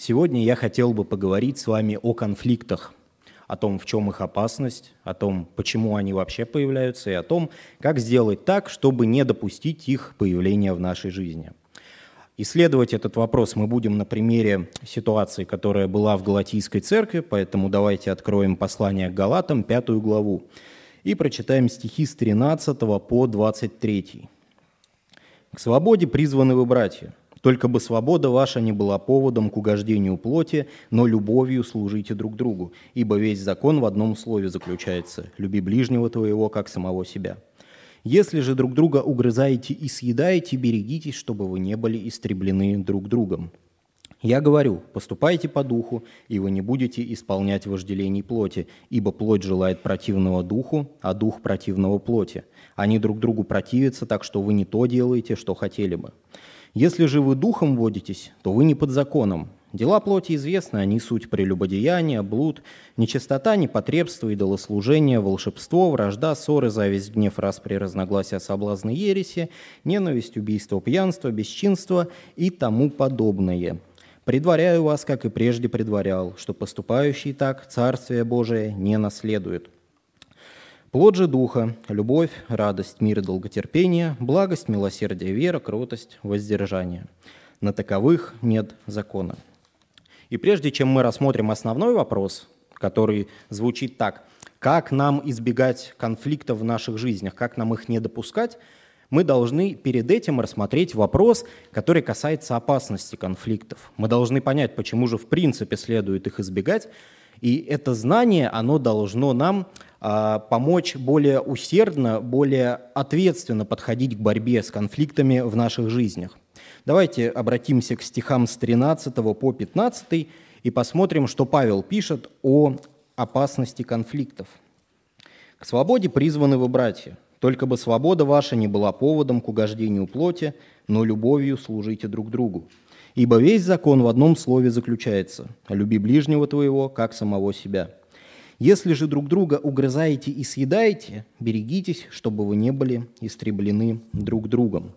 Сегодня я хотел бы поговорить с вами о конфликтах, о том, в чем их опасность, о том, почему они вообще появляются, и о том, как сделать так, чтобы не допустить их появления в нашей жизни. Исследовать этот вопрос мы будем на примере ситуации, которая была в Галатийской церкви, поэтому давайте откроем послание к Галатам, пятую главу, и прочитаем стихи с 13 по 23. «К свободе призваны вы, братья, только бы свобода ваша не была поводом к угождению плоти, но любовью служите друг другу, ибо весь закон в одном слове заключается – люби ближнего твоего, как самого себя. Если же друг друга угрызаете и съедаете, берегитесь, чтобы вы не были истреблены друг другом. Я говорю, поступайте по духу, и вы не будете исполнять вожделений плоти, ибо плоть желает противного духу, а дух противного плоти. Они друг другу противятся, так что вы не то делаете, что хотели бы. Если же вы духом водитесь, то вы не под законом. Дела плоти известны, они суть прелюбодеяния, блуд, нечистота, непотребство, идолослужение, волшебство, вражда, ссоры, зависть, гнев, распри, разногласия, соблазны, ереси, ненависть, убийство, пьянство, бесчинство и тому подобное. Предваряю вас, как и прежде предварял, что поступающий так Царствие Божие не наследует. Плод же Духа – любовь, радость, мир и долготерпение, благость, милосердие, вера, кротость, воздержание. На таковых нет закона. И прежде чем мы рассмотрим основной вопрос, который звучит так, как нам избегать конфликтов в наших жизнях, как нам их не допускать, мы должны перед этим рассмотреть вопрос, который касается опасности конфликтов. Мы должны понять, почему же в принципе следует их избегать, и это знание, оно должно нам а, помочь более усердно, более ответственно подходить к борьбе с конфликтами в наших жизнях. Давайте обратимся к стихам с 13 по 15 и посмотрим, что Павел пишет о опасности конфликтов. «К свободе призваны вы, братья, только бы свобода ваша не была поводом к угождению плоти, но любовью служите друг другу. Ибо весь закон в одном слове заключается – люби ближнего твоего, как самого себя». Если же друг друга угрызаете и съедаете, берегитесь, чтобы вы не были истреблены друг другом.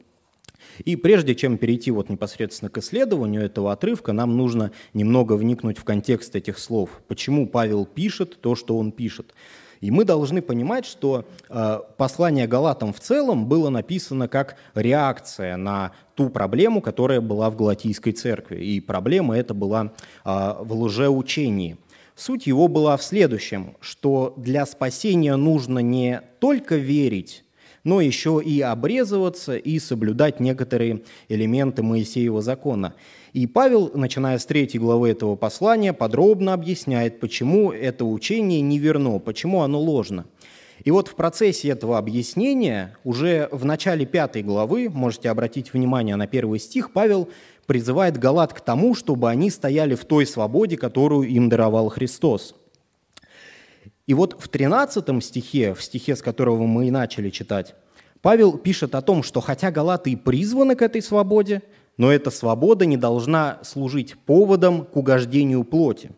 И прежде чем перейти вот непосредственно к исследованию этого отрывка, нам нужно немного вникнуть в контекст этих слов. Почему Павел пишет то, что он пишет? И мы должны понимать, что э, послание Галатам в целом было написано как реакция на ту проблему, которая была в Галатийской церкви. И проблема эта была э, в лжеучении – Суть его была в следующем, что для спасения нужно не только верить, но еще и обрезываться и соблюдать некоторые элементы Моисеева закона. И Павел, начиная с третьей главы этого послания, подробно объясняет, почему это учение неверно, почему оно ложно. И вот в процессе этого объяснения, уже в начале пятой главы, можете обратить внимание на первый стих, Павел призывает Галат к тому, чтобы они стояли в той свободе, которую им даровал Христос. И вот в 13 стихе, в стихе, с которого мы и начали читать, Павел пишет о том, что хотя галаты и призваны к этой свободе, но эта свобода не должна служить поводом к угождению плоти.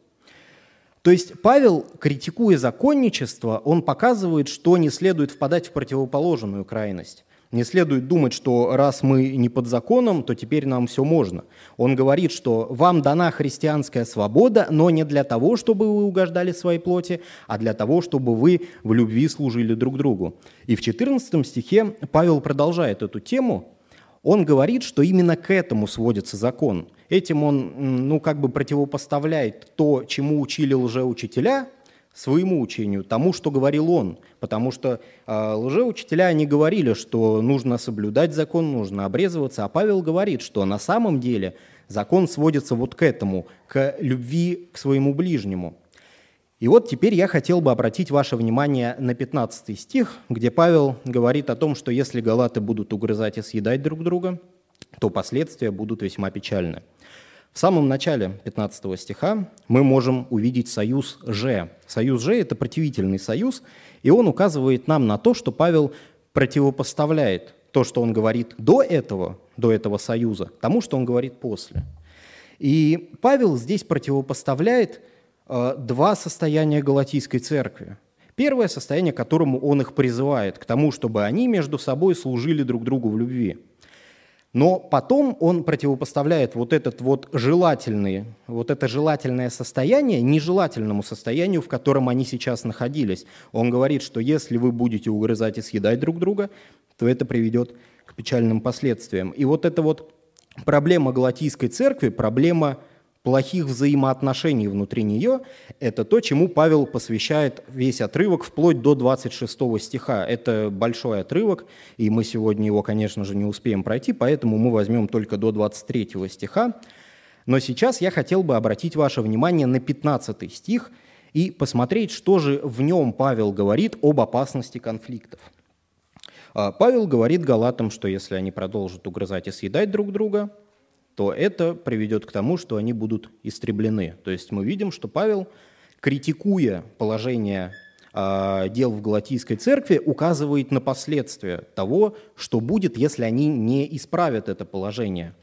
То есть Павел, критикуя законничество, он показывает, что не следует впадать в противоположную крайность. Не следует думать, что раз мы не под законом, то теперь нам все можно. Он говорит, что вам дана христианская свобода, но не для того, чтобы вы угождали своей плоти, а для того, чтобы вы в любви служили друг другу. И в 14 стихе Павел продолжает эту тему. Он говорит, что именно к этому сводится закон. Этим он ну, как бы противопоставляет то, чему учили лжеучителя – своему учению, тому, что говорил он. Потому что э, лжеучителя, они говорили, что нужно соблюдать закон, нужно обрезываться, а Павел говорит, что на самом деле закон сводится вот к этому, к любви к своему ближнему. И вот теперь я хотел бы обратить ваше внимание на 15 стих, где Павел говорит о том, что если галаты будут угрызать и съедать друг друга, то последствия будут весьма печальны. В самом начале 15 стиха мы можем увидеть союз «же». Союз «же» – это противительный союз, и он указывает нам на то, что Павел противопоставляет то, что он говорит до этого, до этого союза, тому, что он говорит после. И Павел здесь противопоставляет э, два состояния Галатийской церкви. Первое состояние, к которому он их призывает, к тому, чтобы они между собой служили друг другу в любви – Но потом он противопоставляет вот этот вот желательный, вот это желательное состояние нежелательному состоянию, в котором они сейчас находились. Он говорит, что если вы будете угрызать и съедать друг друга, то это приведет к печальным последствиям. И вот эта вот проблема Галатийской церкви, проблема плохих взаимоотношений внутри нее, это то, чему Павел посвящает весь отрывок вплоть до 26 стиха. Это большой отрывок, и мы сегодня его, конечно же, не успеем пройти, поэтому мы возьмем только до 23 стиха. Но сейчас я хотел бы обратить ваше внимание на 15 стих и посмотреть, что же в нем Павел говорит об опасности конфликтов. А, Павел говорит галатам, что если они продолжат угрызать и съедать друг друга – то это приведет к тому, что они будут истреблены. То есть мы видим, что Павел, критикуя положение э, дел в Галатийской церкви, указывает на последствия того, что будет, если они не исправят это положение.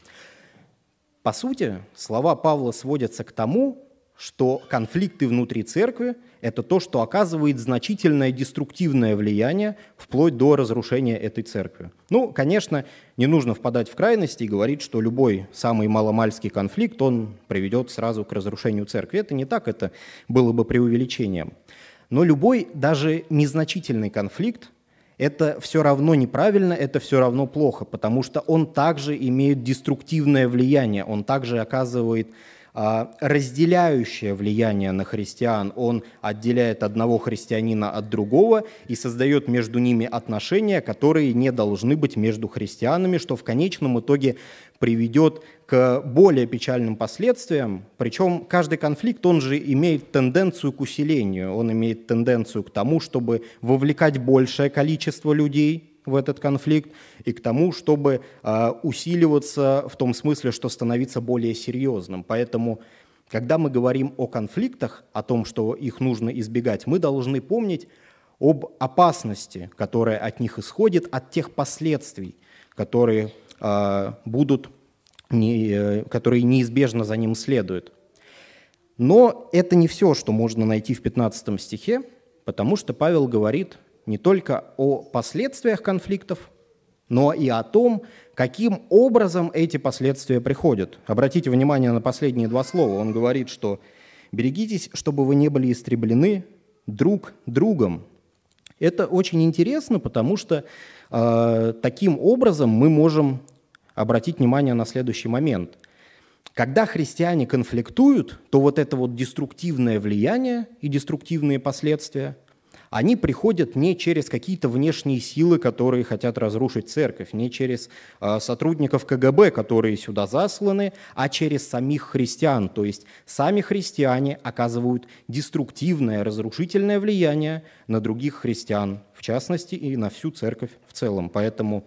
По сути, слова Павла сводятся к тому, что конфликты внутри церкви – это то, что оказывает значительное деструктивное влияние вплоть до разрушения этой церкви. Ну, конечно, не нужно впадать в крайности и говорить, что любой самый маломальский конфликт, он приведет сразу к разрушению церкви. Это не так, это было бы преувеличением. Но любой, даже незначительный конфликт, это все равно неправильно, это все равно плохо, потому что он также имеет деструктивное влияние, он также оказывает разделяющее влияние на христиан. Он отделяет одного христианина от другого и создает между ними отношения, которые не должны быть между христианами, что в конечном итоге приведет к более печальным последствиям. Причем каждый конфликт, он же имеет тенденцию к усилению, он имеет тенденцию к тому, чтобы вовлекать большее количество людей – в этот конфликт и к тому, чтобы а, усиливаться в том смысле, что становиться более серьезным. Поэтому, когда мы говорим о конфликтах, о том, что их нужно избегать, мы должны помнить об опасности, которая от них исходит, от тех последствий, которые а, будут, которые неизбежно за ним следуют. Но это не все, что можно найти в 15 стихе, потому что Павел говорит не только о последствиях конфликтов, но и о том, каким образом эти последствия приходят. Обратите внимание на последние два слова. Он говорит, что «берегитесь, чтобы вы не были истреблены друг другом». Это очень интересно, потому что э, таким образом мы можем обратить внимание на следующий момент. Когда христиане конфликтуют, то вот это вот деструктивное влияние и деструктивные последствия – они приходят не через какие-то внешние силы, которые хотят разрушить церковь, не через э, сотрудников КГБ, которые сюда засланы, а через самих христиан. То есть сами христиане оказывают деструктивное, разрушительное влияние на других христиан, в частности и на всю церковь в целом. Поэтому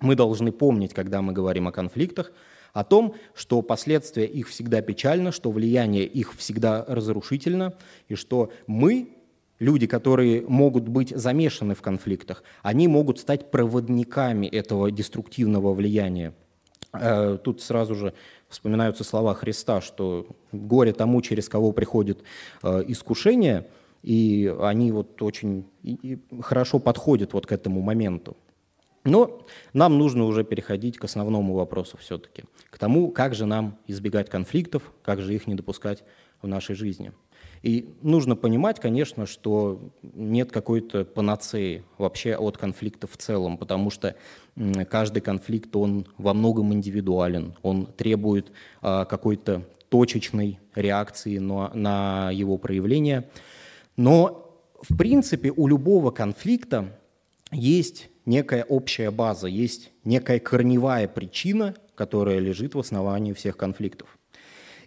мы должны помнить, когда мы говорим о конфликтах, о том, что последствия их всегда печально, что влияние их всегда разрушительно, и что мы люди, которые могут быть замешаны в конфликтах, они могут стать проводниками этого деструктивного влияния. Э, тут сразу же вспоминаются слова Христа, что горе тому, через кого приходит э, искушение, и они вот очень хорошо подходят вот к этому моменту. Но нам нужно уже переходить к основному вопросу все-таки, к тому, как же нам избегать конфликтов, как же их не допускать в нашей жизни. И нужно понимать, конечно, что нет какой-то панацеи вообще от конфликта в целом, потому что каждый конфликт, он во многом индивидуален, он требует а, какой-то точечной реакции на, его проявление. Но, в принципе, у любого конфликта есть некая общая база, есть некая корневая причина, которая лежит в основании всех конфликтов.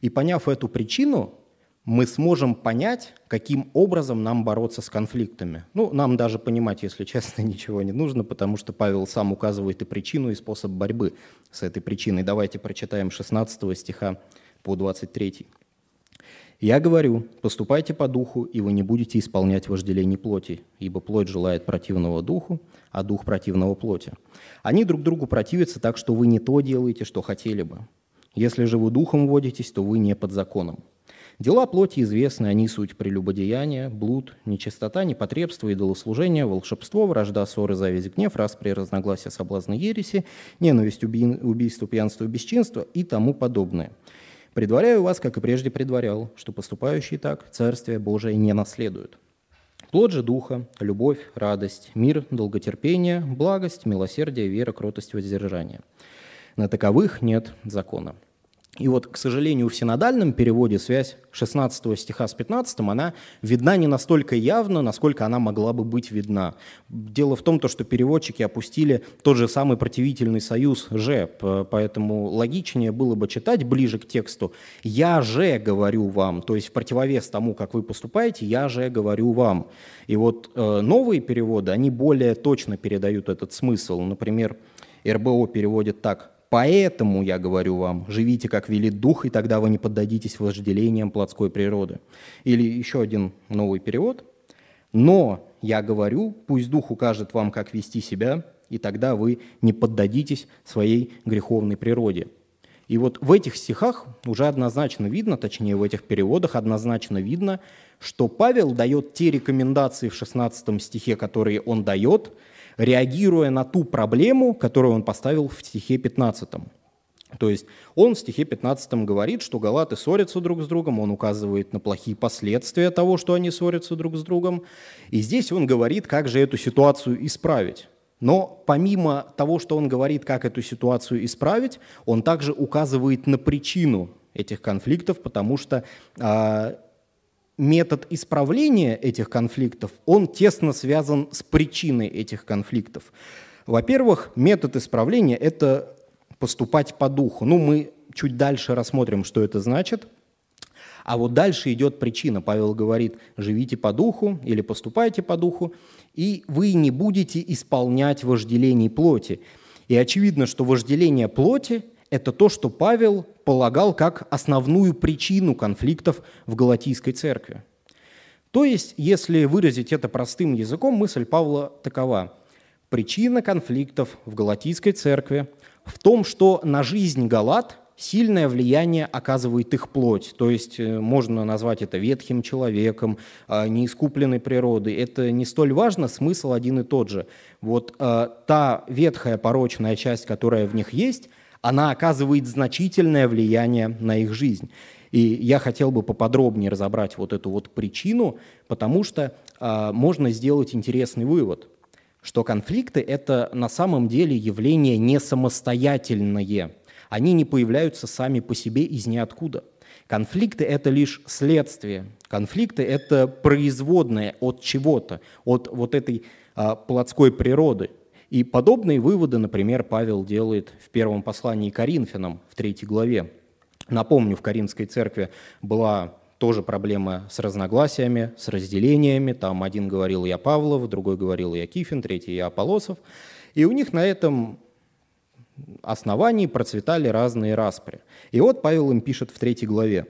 И поняв эту причину, мы сможем понять, каким образом нам бороться с конфликтами. Ну, нам даже понимать, если честно, ничего не нужно, потому что Павел сам указывает и причину, и способ борьбы с этой причиной. Давайте прочитаем 16 стиха по 23. «Я говорю, поступайте по духу, и вы не будете исполнять вожделений плоти, ибо плоть желает противного духу, а дух противного плоти. Они друг другу противятся так, что вы не то делаете, что хотели бы. Если же вы духом водитесь, то вы не под законом. Дела плоти известны, они суть прелюбодеяния, блуд, нечистота, непотребство, идолослужение, волшебство, вражда, ссоры, зависть, гнев, распри, разногласия, соблазны, ереси, ненависть, уби... убийство, пьянство, бесчинство и тому подобное. Предваряю вас, как и прежде предварял, что поступающие так Царствие Божие не наследуют. Плод же Духа – любовь, радость, мир, долготерпение, благость, милосердие, вера, кротость, воздержание. На таковых нет закона. И вот, к сожалению, в синодальном переводе связь 16 стиха с 15, она видна не настолько явно, насколько она могла бы быть видна. Дело в том, что переводчики опустили тот же самый противительный союз «же», поэтому логичнее было бы читать ближе к тексту «я же говорю вам», то есть в противовес тому, как вы поступаете, «я же говорю вам». И вот э, новые переводы, они более точно передают этот смысл. Например, РБО переводит так Поэтому я говорю вам, живите, как велит Дух, и тогда вы не поддадитесь вожделениям плотской природы. Или еще один новый перевод. Но я говорю, пусть Дух укажет вам, как вести себя, и тогда вы не поддадитесь своей греховной природе. И вот в этих стихах уже однозначно видно, точнее в этих переводах однозначно видно, что Павел дает те рекомендации в 16 стихе, которые он дает – реагируя на ту проблему, которую он поставил в стихе 15. То есть он в стихе 15 говорит, что галаты ссорятся друг с другом, он указывает на плохие последствия того, что они ссорятся друг с другом. И здесь он говорит, как же эту ситуацию исправить. Но помимо того, что он говорит, как эту ситуацию исправить, он также указывает на причину этих конфликтов, потому что а, метод исправления этих конфликтов, он тесно связан с причиной этих конфликтов. Во-первых, метод исправления – это поступать по духу. Ну, мы чуть дальше рассмотрим, что это значит. А вот дальше идет причина. Павел говорит, живите по духу или поступайте по духу, и вы не будете исполнять вожделений плоти. И очевидно, что вожделение плоти это то, что Павел полагал как основную причину конфликтов в Галатийской церкви. То есть, если выразить это простым языком, мысль Павла такова. Причина конфликтов в Галатийской церкви в том, что на жизнь Галат сильное влияние оказывает их плоть. То есть э, можно назвать это ветхим человеком, а, неискупленной природой. Это не столь важно, смысл один и тот же. Вот э, та ветхая порочная часть, которая в них есть – она оказывает значительное влияние на их жизнь. И я хотел бы поподробнее разобрать вот эту вот причину, потому что э, можно сделать интересный вывод, что конфликты – это на самом деле явление не самостоятельное. Они не появляются сами по себе из ниоткуда. Конфликты – это лишь следствие. Конфликты – это производное от чего-то, от вот этой э, плотской природы – и подобные выводы, например, Павел делает в первом послании Коринфянам в третьей главе. Напомню, в Каринской церкви была тоже проблема с разногласиями, с разделениями. Там один говорил «я Павлов», другой говорил «я Кифин», третий «я Аполосов». И у них на этом основании процветали разные распри. И вот Павел им пишет в третьей главе.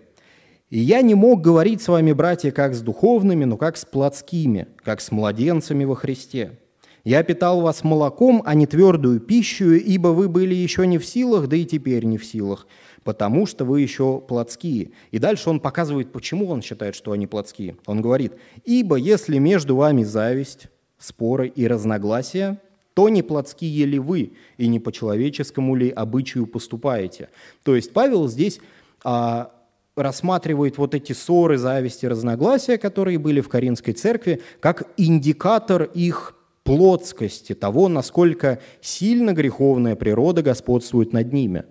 «И я не мог говорить с вами, братья, как с духовными, но как с плотскими, как с младенцами во Христе. Я питал вас молоком, а не твердую пищу, ибо вы были еще не в силах, да и теперь не в силах, потому что вы еще плотские». И дальше он показывает, почему он считает, что они плотские. Он говорит, «Ибо если между вами зависть, споры и разногласия, то не плотские ли вы, и не по человеческому ли обычаю поступаете». То есть Павел здесь а, рассматривает вот эти ссоры, зависти, разногласия, которые были в Каринской церкви, как индикатор их плотскости, того, насколько сильно греховная природа господствует над ними.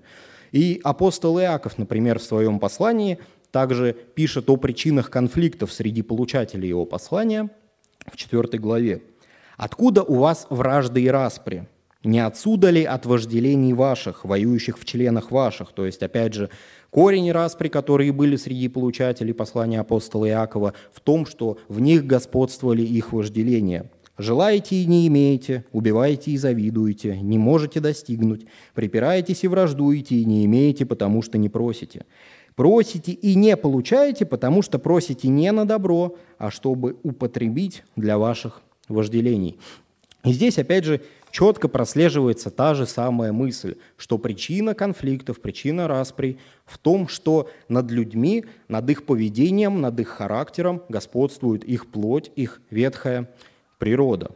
И апостол Иаков, например, в своем послании также пишет о причинах конфликтов среди получателей его послания в 4 главе. «Откуда у вас вражды и распри? Не отсюда ли от вожделений ваших, воюющих в членах ваших?» То есть, опять же, корень распри, которые были среди получателей послания апостола Иакова, в том, что в них господствовали их вожделения – Желаете и не имеете, убиваете и завидуете, не можете достигнуть, припираетесь и враждуете и не имеете, потому что не просите. Просите и не получаете, потому что просите не на добро, а чтобы употребить для ваших вожделений. И здесь, опять же, четко прослеживается та же самая мысль, что причина конфликтов, причина распри в том, что над людьми, над их поведением, над их характером господствует их плоть, их ветхая природа.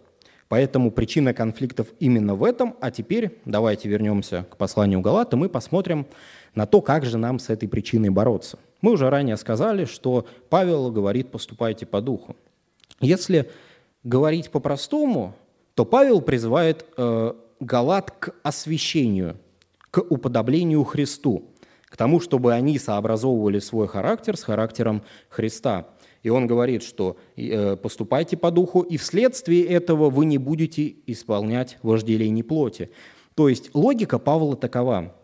Поэтому причина конфликтов именно в этом. А теперь давайте вернемся к посланию Галата, мы посмотрим на то, как же нам с этой причиной бороться. Мы уже ранее сказали, что Павел говорит «поступайте по духу». Если говорить по-простому, то Павел призывает э, Галат к освящению, к уподоблению Христу, к тому, чтобы они сообразовывали свой характер с характером Христа. И он говорит, что э, поступайте по духу, и вследствие этого вы не будете исполнять вожделений плоти. То есть логика Павла такова.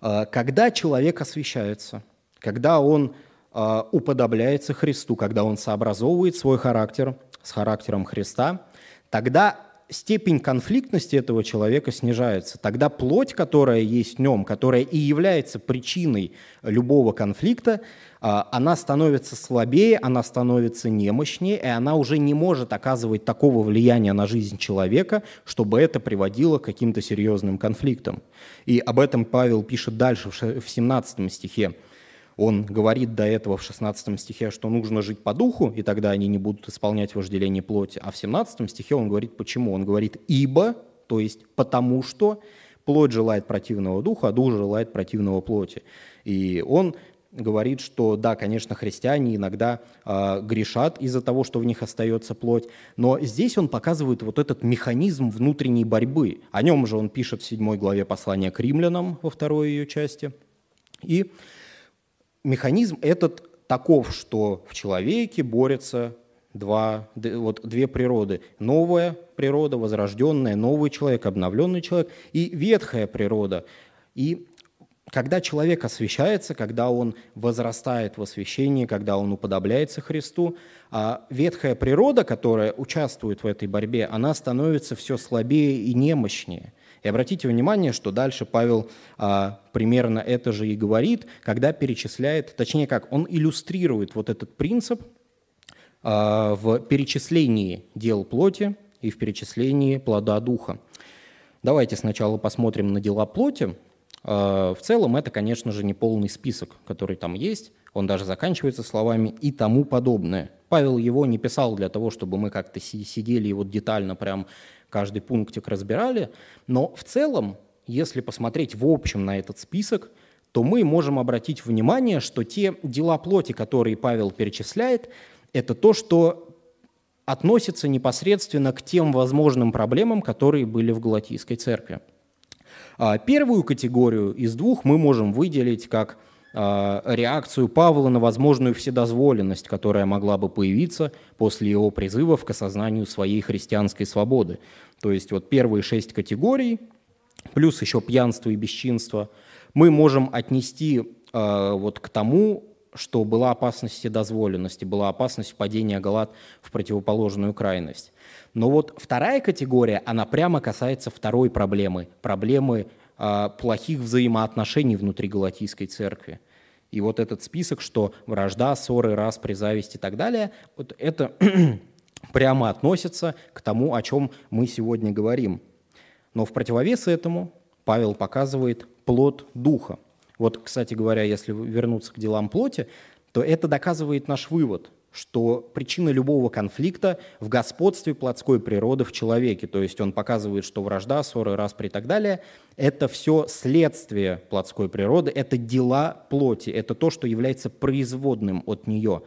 Э, когда человек освящается, когда он э, уподобляется Христу, когда он сообразовывает свой характер с характером Христа, тогда степень конфликтности этого человека снижается. Тогда плоть, которая есть в нем, которая и является причиной любого конфликта, а, она становится слабее, она становится немощнее, и она уже не может оказывать такого влияния на жизнь человека, чтобы это приводило к каким-то серьезным конфликтам. И об этом Павел пишет дальше, в 17 стихе. Он говорит до этого в 16 стихе, что нужно жить по духу, и тогда они не будут исполнять вожделение плоти. А в 17 стихе он говорит, почему? Он говорит «ибо», то есть «потому что», плоть желает противного духа, а дух желает противного плоти. И он говорит, что да, конечно, христиане иногда э, грешат из-за того, что в них остается плоть, но здесь он показывает вот этот механизм внутренней борьбы. О нем же он пишет в седьмой главе послания к римлянам во второй ее части. И механизм этот таков, что в человеке борются два, вот две природы. Новая природа, возрожденная, новый человек, обновленный человек и ветхая природа. И когда человек освящается, когда он возрастает в освящении, когда он уподобляется Христу, а ветхая природа, которая участвует в этой борьбе, она становится все слабее и немощнее – и обратите внимание, что дальше Павел а, примерно это же и говорит, когда перечисляет, точнее как, он иллюстрирует вот этот принцип а, в перечислении дел плоти и в перечислении плода духа. Давайте сначала посмотрим на дела плоти. А, в целом это, конечно же, не полный список, который там есть. Он даже заканчивается словами «и тому подобное». Павел его не писал для того, чтобы мы как-то сидели и вот детально прям каждый пунктик разбирали, но в целом, если посмотреть в общем на этот список, то мы можем обратить внимание, что те дела плоти, которые Павел перечисляет, это то, что относится непосредственно к тем возможным проблемам, которые были в Галатийской церкви. А первую категорию из двух мы можем выделить как – реакцию Павла на возможную вседозволенность, которая могла бы появиться после его призывов к осознанию своей христианской свободы. То есть вот первые шесть категорий, плюс еще пьянство и бесчинство, мы можем отнести э, вот к тому, что была опасность вседозволенности, была опасность впадения Галат в противоположную крайность. Но вот вторая категория, она прямо касается второй проблемы, проблемы а, плохих взаимоотношений внутри Галатийской церкви. И вот этот список, что вражда, ссоры, распри, зависть и так далее, вот это прямо относится к тому, о чем мы сегодня говорим. Но в противовес этому Павел показывает плод духа. Вот, кстати говоря, если вернуться к делам плоти, то это доказывает наш вывод – что причина любого конфликта в господстве плотской природы в человеке. То есть он показывает, что вражда, ссоры, распри и так далее – это все следствие плотской природы, это дела плоти, это то, что является производным от нее.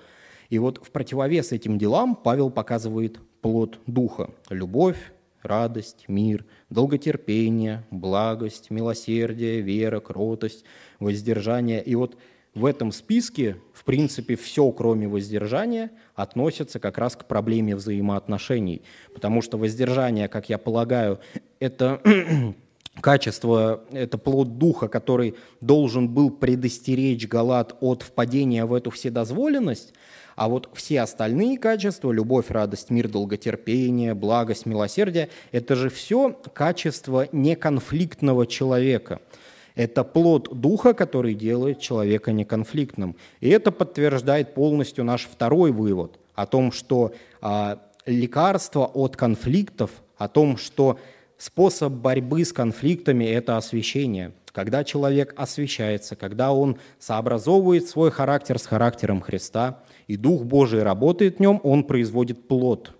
И вот в противовес этим делам Павел показывает плод духа – любовь, радость, мир, долготерпение, благость, милосердие, вера, кротость, воздержание. И вот – в этом списке, в принципе, все, кроме воздержания, относится как раз к проблеме взаимоотношений. Потому что воздержание, как я полагаю, это качество, это плод духа, который должен был предостеречь Галат от впадения в эту вседозволенность, а вот все остальные качества, любовь, радость, мир, долготерпение, благость, милосердие, это же все качества неконфликтного человека – это плод духа, который делает человека неконфликтным. И это подтверждает полностью наш второй вывод о том, что а, лекарство от конфликтов, о том, что способ борьбы с конфликтами – это освещение. Когда человек освещается, когда он сообразовывает свой характер с характером Христа, и Дух Божий работает в нем, он производит плод.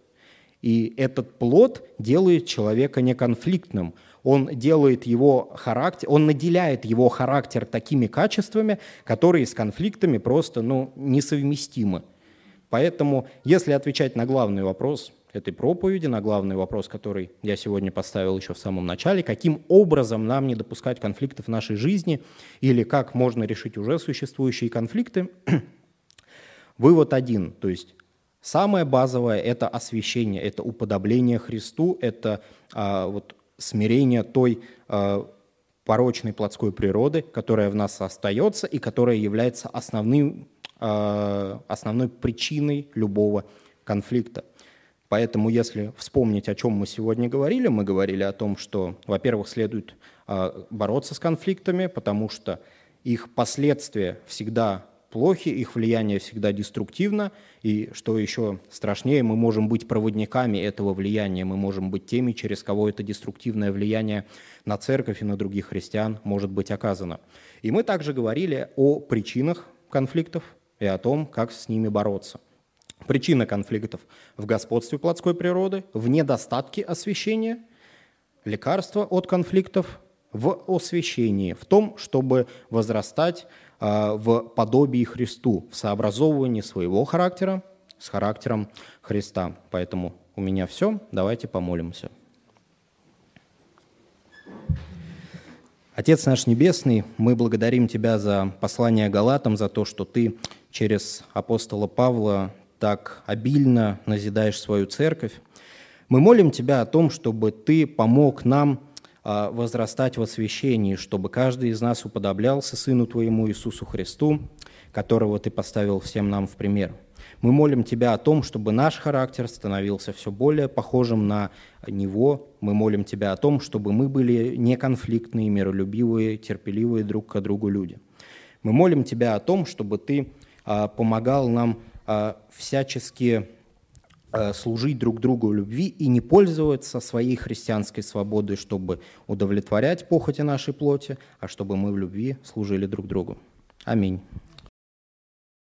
И этот плод делает человека неконфликтным. Он делает его характер, он наделяет его характер такими качествами, которые с конфликтами просто ну, несовместимы. Поэтому, если отвечать на главный вопрос этой проповеди, на главный вопрос, который я сегодня поставил еще в самом начале, каким образом нам не допускать конфликтов в нашей жизни или как можно решить уже существующие конфликты, вывод один, то есть самое базовое – это освящение, это уподобление Христу, это а, вот, смирение той а, порочной плотской природы, которая в нас остается и которая является основным, а, основной причиной любого конфликта. Поэтому, если вспомнить, о чем мы сегодня говорили, мы говорили о том, что, во-первых, следует а, бороться с конфликтами, потому что их последствия всегда плохи, их влияние всегда деструктивно, и что еще страшнее, мы можем быть проводниками этого влияния, мы можем быть теми, через кого это деструктивное влияние на церковь и на других христиан может быть оказано. И мы также говорили о причинах конфликтов и о том, как с ними бороться. Причина конфликтов в господстве плотской природы, в недостатке освещения, лекарство от конфликтов в освящении, в том, чтобы возрастать в подобии Христу, в сообразовывании своего характера с характером Христа. Поэтому у меня все. Давайте помолимся. Отец наш Небесный, мы благодарим Тебя за послание Галатам, за то, что Ты через апостола Павла так обильно назидаешь свою церковь. Мы молим Тебя о том, чтобы Ты помог нам а, возрастать в освящении, чтобы каждый из нас уподоблялся Сыну Твоему Иисусу Христу, которого Ты поставил всем нам в пример. Мы молим Тебя о том, чтобы наш характер становился все более похожим на Него. Мы молим Тебя о том, чтобы мы были неконфликтные, миролюбивые, терпеливые друг к другу люди. Мы молим Тебя о том, чтобы Ты а, помогал нам а, всячески а, служить друг другу в любви и не пользоваться своей христианской свободой, чтобы удовлетворять похоти нашей плоти, а чтобы мы в любви служили друг другу. Аминь.